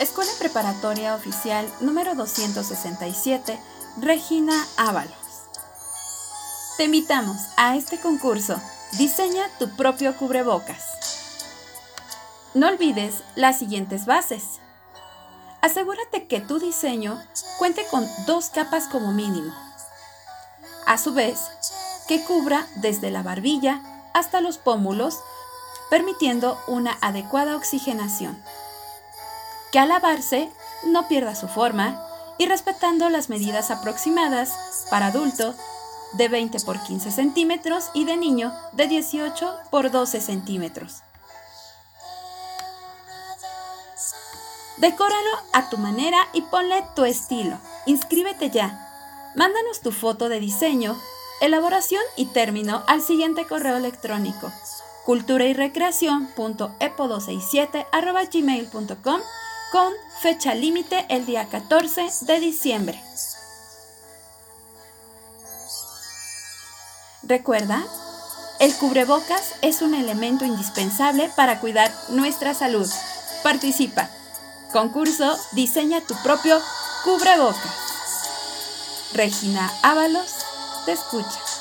Escuela Preparatoria Oficial número 267, Regina Ábalos. Te invitamos a este concurso. Diseña tu propio cubrebocas. No olvides las siguientes bases. Asegúrate que tu diseño cuente con dos capas como mínimo. A su vez, que cubra desde la barbilla hasta los pómulos, permitiendo una adecuada oxigenación que al lavarse no pierda su forma y respetando las medidas aproximadas para adulto de 20 por 15 centímetros y de niño de 18 por 12 centímetros. Decóralo a tu manera y ponle tu estilo. Inscríbete ya. Mándanos tu foto de diseño, elaboración y término al siguiente correo electrónico cultura y recreación.epo267 con fecha límite el día 14 de diciembre. Recuerda, el cubrebocas es un elemento indispensable para cuidar nuestra salud. Participa. Concurso Diseña tu propio cubrebocas. Regina Ábalos te escucha.